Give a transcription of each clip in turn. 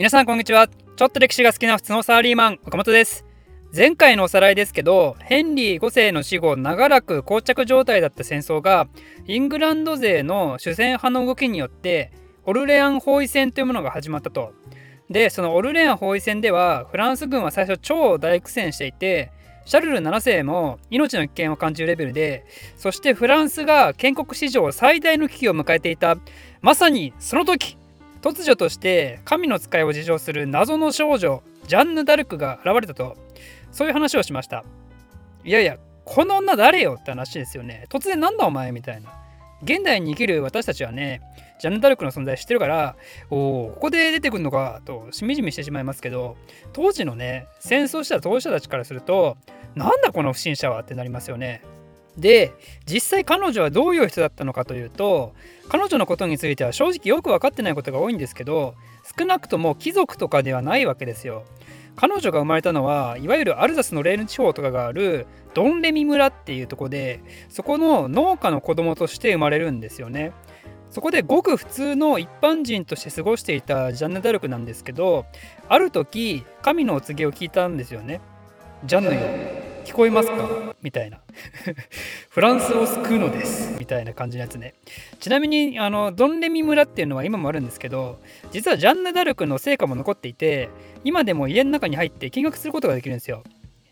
皆さんこんにちは。ちょっと歴史が好きな普通のサラリーマン岡本です。前回のおさらいですけどヘンリー5世の死後長らく膠着状態だった戦争がイングランド勢の主戦派の動きによってオルレアン包囲戦というものが始まったと。でそのオルレアン包囲戦ではフランス軍は最初超大苦戦していてシャルル7世も命の危険を感じるレベルでそしてフランスが建国史上最大の危機を迎えていたまさにその時突如として神の使いを自称する謎の少女ジャンヌ・ダルクが現れたとそういう話をしました。いやいやこの女誰よ？って話ですよね。突然なんだお前みたいな。現代に生きる私たちはねジャンヌ・ダルクの存在知ってるからおおここで出てくるのかとしみじみしてしまいますけど当時のね戦争した当事者たちからするとなんだこの不審者は？ってなりますよね。で実際彼女はどういう人だったのかというと彼女のことについては正直よく分かってないことが多いんですけど少なくとも貴族とかではないわけですよ。彼女が生まれたのはいわゆるアルザスのレーヌ地方とかがあるドンレミ村っていうとこでそこの農家の子供として生まれるんですよね。そこでごく普通の一般人として過ごしていたジャンヌ・ダルクなんですけどある時神のお告げを聞いたんですよね。ジャンヌよ聞こえますか？みたいな。フランスを救うのです。みたいな感じのやつね。ちなみにあのドンレミ村っていうのは今もあるんですけど実はジャンヌ・ダルクの成果も残っていて今でも家の中に入って見学することができるんですよ。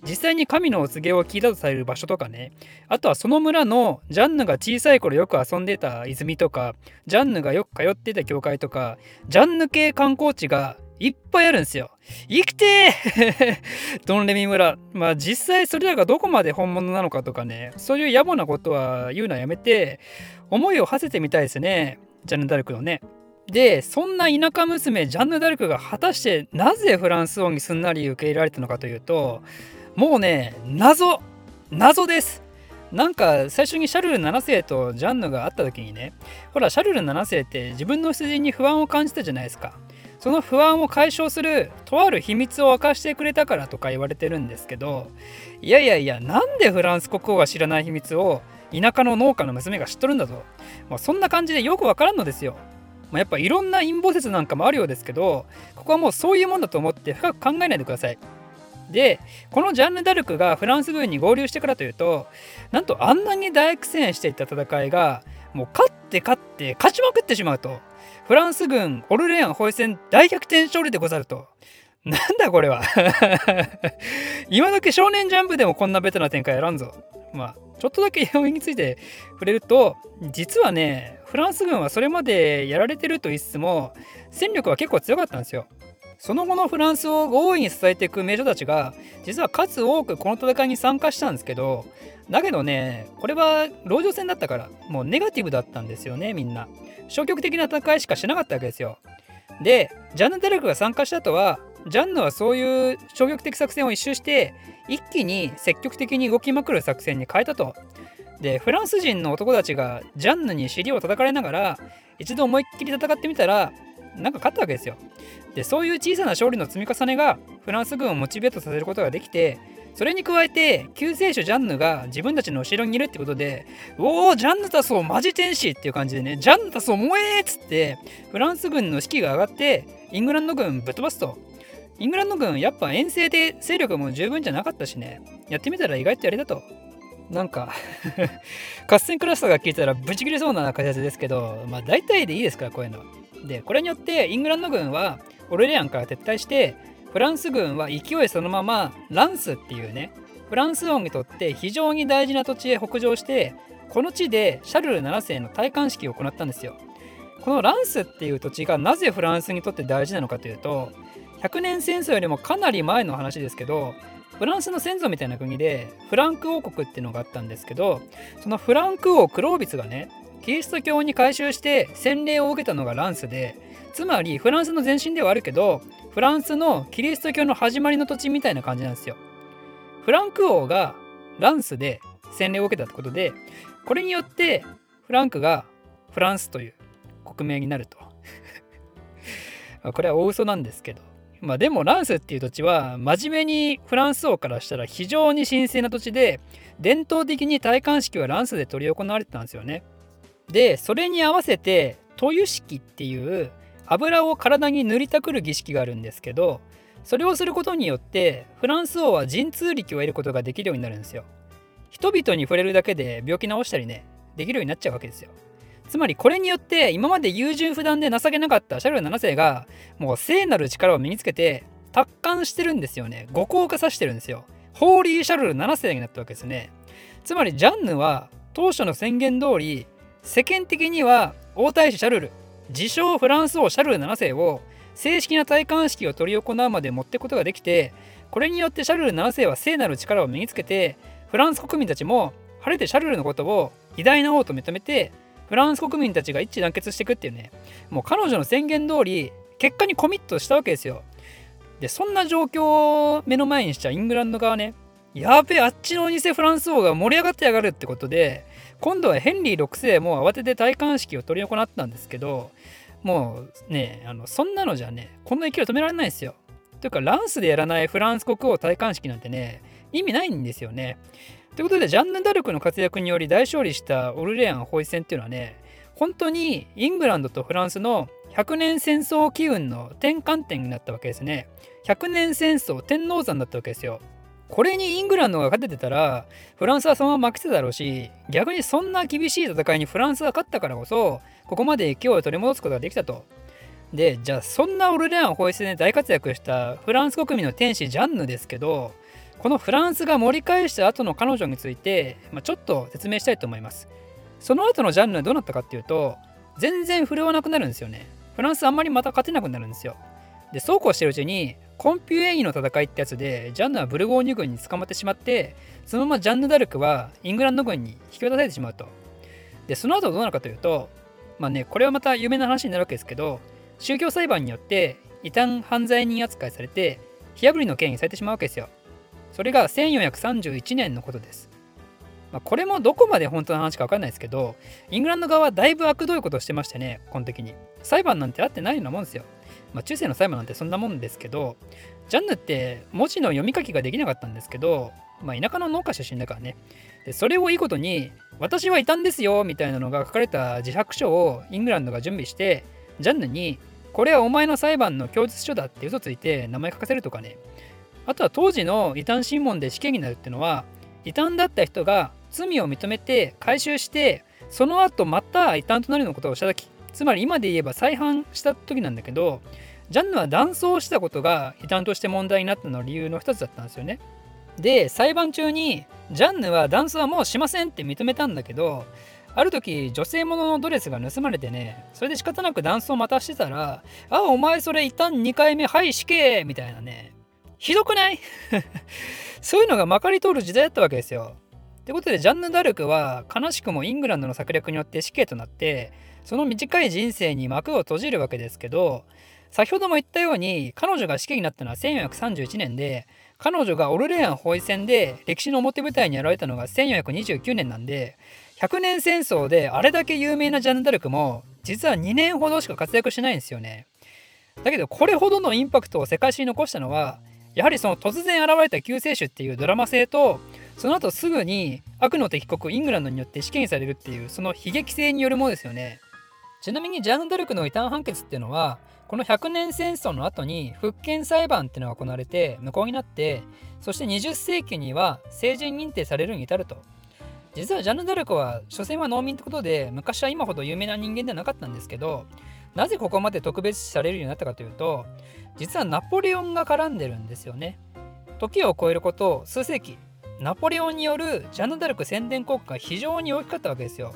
実際に神のお告げを聞いたとされる場所とかね。あとはその村のジャンヌが小さい頃よく遊んでた泉とかジャンヌがよく通ってた教会とかジャンヌ系観光地がいっぱいあるんですよ。生きて ドンレミ村。まあ実際それらがどこまで本物なのかとかね、そういう野暮なことは言うのはやめて、思いを馳せてみたいですね。ジャンヌ・ダルクのね。で、そんな田舎娘ジャンヌ・ダルクが果たしてなぜフランス王にすんなり受け入れられたのかというと、もうね、謎謎ですなんか最初にシャルル7世とジャンヌが会った時にねほらシャルル7世って自分の出陣に不安を感じたじゃないですかその不安を解消するとある秘密を明かしてくれたからとか言われてるんですけどいやいやいやなんでフランス国王が知らない秘密を田舎の農家の娘が知っとるんだと、まあ、そんな感じでよくわからんのですよ。まあ、やっぱいろんな陰謀説なんかもあるようですけどここはもうそういうもんだと思って深く考えないでください。でこのジャンヌ・ダルクがフランス軍に合流してからというとなんとあんなに大苦戦していた戦いがもう勝って勝って勝ちまくってしまうとフランス軍オルレアン包囲戦大逆転勝利でござると。なんだこれは 今時少年ジャンプでもこんなベタな展開やらんぞ。まあ、ちょっとだけ要因について触れると、実はね、フランス軍はそれまでやられてると言いつつも、戦力は結構強かったんですよ。その後のフランスを大いに支えていく名所たちが、実は数多くこの戦いに参加したんですけど、だけどね、これは籠城戦だったから、もうネガティブだったんですよね、みんな。消極的な戦いしかしなかったわけですよ。で、ジャンヌ・デルクが参加した後は、ジャンヌはそういう消極的作戦を一周して、一気に積極的に動きまくる作戦に変えたと。で、フランス人の男たちがジャンヌに尻を叩かれながら、一度思いっきり戦ってみたら、なんか勝ったわけですよ。で、そういう小さな勝利の積み重ねが、フランス軍をモチベートさせることができて、それに加えて救世主ジャンヌが自分たちの後ろにいるってことで「おおジャンヌタソーマジ天使!」っていう感じでね「ジャンヌタソー燃え!」っつってフランス軍の士気が上がってイングランド軍ぶっ飛ばすと。イングランド軍やっぱ遠征で勢力も十分じゃなかったしねやってみたら意外とやれたと。なんか 合戦クラスターが聞いたらブチ切れそうな形ですけどまあ大体でいいですからこういうの。でこれによってイングランド軍はオレレアンから撤退してフランス軍は勢いそのままランスっていうねフランス王にとって非常に大事な土地へ北上してこの地でシャルル7世の戴冠式を行ったんですよ。このランスっていう土地がなぜフランスにとって大事なのかというと100年戦争よりもかなり前の話ですけどフランスの先祖みたいな国でフランク王国っていうのがあったんですけどそのフランク王クロービスがねキリスト教に改宗して洗礼を受けたのがランスでつまりフランスの前身ではあるけどフランスのキリスト教の始まりの土地みたいな感じなんですよ。フランク王がランスで洗礼を受けたってことでこれによってフランクがフランスという国名になると これは大嘘なんですけどまあでもランスっていう土地は真面目にフランス王からしたら非常に神聖な土地で伝統的に戴冠式はランスで執り行われてたんですよね。でそれに合わせて都油式っていう油を体に塗りたくる儀式があるんですけどそれをすることによってフランス王は神通力を得ることができるようになるんですよ。人々に触れるだけで病気治したりねできるようになっちゃうわけですよ。つまりこれによって今まで優柔不断で情けなかったシャルル7世がもう聖なる力を身につけて達観してるんですよね。五行化させてるんですよ。ホーリーシャルル7世になったわけですね。つまりジャンヌは当初の宣言通り世間的には王太子シャルル自称フランス王シャルル7世を正式な戴冠式を執り行うまで持っていくことができてこれによってシャルル7世は聖なる力を身につけてフランス国民たちも晴れてシャルルのことを偉大な王と認めてフランス国民たちが一致団結していくっていうね。もう彼女の宣言通り結果にコミットしたわけですよ。でそんな状況を目の前にしちゃイングランド側ね。やべえあっちの偽フランス王が盛り上がってやがるってことで今度はヘンリー6世も慌てて戴冠式を執り行ったんですけどもうねあのそんなのじゃねこんな勢い止められないですよ。というかランスでやらないフランス国王戴冠式なんてね意味ないんですよね。ということでジャンヌ・ダルクの活躍により大勝利したオルレアン包囲戦っていうのはね本当にイングランドとフランスの100年戦争機運の転換点になったわけですね。100年戦争天王山だったわけですよ。これにイングランドが勝ててたらフランスはそのまま負けてたろうし逆にそんな厳しい戦いにフランスが勝ったからこそここまで勢いを取り戻すことができたとでじゃあそんなオルレアン包囲戦で大活躍したフランス国民の天使ジャンヌですけどこのフランスが盛り返した後の彼女について、まあ、ちょっと説明したいと思います。その後のジャンルはどうなったかっていうと、全然振るわなくなるんですよね。フランスあんまりまた勝てなくなるんですよ。で、そうこうしてるうちに、コンピューエイの戦いってやつで、ジャンヌはブルゴーニュ軍に捕まってしまって、そのままジャンヌ・ダルクはイングランド軍に引き渡されてしまうと。で、その後どうなるかというと、まあね、これはまた有名な話になるわけですけど、宗教裁判によって異端犯罪人扱いされて、火あぶりの刑にされてしまうわけですよ。それが1431年のことです。まあ、これもどこまで本当の話か分かんないですけど、イングランド側はだいぶ悪どいことをしてましてね、根的に。裁判なんてあってないようなもんですよ。まあ、中世の裁判なんてそんなもんですけど、ジャンヌって文字の読み書きができなかったんですけど、まあ、田舎の農家出身だからね。でそれをいいことに、私はいたんですよみたいなのが書かれた自白書をイングランドが準備して、ジャンヌに、これはお前の裁判の供述書だって嘘ついて名前書かせるとかね、あとは当時の異端審問で死刑になるっていうのは異端だった人が罪を認めて回収してその後また異端となるようなことをした時つまり今で言えば再犯した時なんだけどジャンヌは断層したことが異端として問題になったの理由の一つだったんですよね。で裁判中にジャンヌは断層はもうしませんって認めたんだけどある時女性物ののドレスが盗まれてねそれで仕方なく断層をまたしてたら「あお前それ異端2回目はい死刑!」みたいなねひどくない？そういうのがまかり通る時代だったわけですよ。ってことでジャンヌ・ダルクは悲しくもイングランドの策略によって死刑となってその短い人生に幕を閉じるわけですけど先ほども言ったように彼女が死刑になったのは1431年で彼女がオルレアン包囲戦で歴史の表舞台に現れたのが1429年なんで100年戦争であれだけ有名なジャンヌ・ダルクも実は2年ほどしか活躍しないんですよね。だけどこれほどのインパクトを世界史に残したのはやはりその突然現れた救世主っていうドラマ性とその後すぐに悪の敵国イングランドによって死刑されるっていうその悲劇性によるものですよねちなみにジャンヌ・ダルクの異端判決っていうのはこの100年戦争の後に復権裁判っていうのが行われて無効になってそして20世紀には成人認定されるに至ると。実はジャンヌ・ダルクは所詮は農民ってことで昔は今ほど有名な人間ではなかったんですけどなぜここまで特別視されるようになったかというと実はナポレオンが絡んでるんですよね。時を超えること数世紀ナポレオンによるジャンヌ・ダルク宣伝効果が非常に大きかったわけですよ。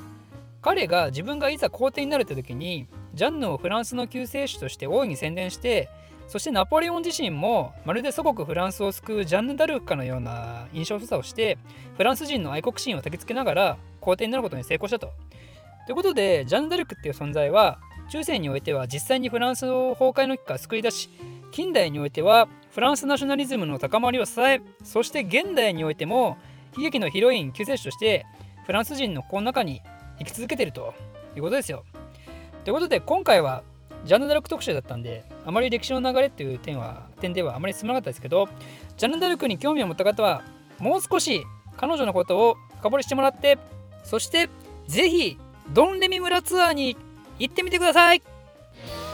彼が自分がいざ皇帝になるって時にジャンヌをフランスの救世主として大いに宣伝してそしてナポレオン自身もまるで祖国フランスを救うジャンヌ・ダルクかのような印象操作をしてフランス人の愛国心を焚きつけながら皇帝になることに成功したと。ということでジャンヌ・ダルクっていう存在は中世においては実際にフランスの崩壊の危機から救い出し近代においてはフランスナショナリズムの高まりを支えそして現代においても悲劇のヒロイン救世主としてフランス人の心の中に生き続けてるということですよ。ということで今回はジャンヌ・ダルク特集だったんであまり歴史の流れっていう点は点ではあまり進まなかったですけどジャンヌ・ダルクに興味を持った方はもう少し彼女のことを深掘りしてもらってそして是非ドンレミ村ツアーに行ってみてください。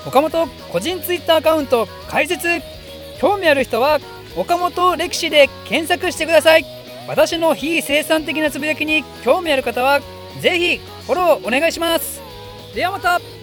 岡本個人 Twitter アカウント開設。興味ある人は岡本歴史で検索してください。私の非生産的なつぶやきに興味ある方はぜひフォローお願いします。ではまた。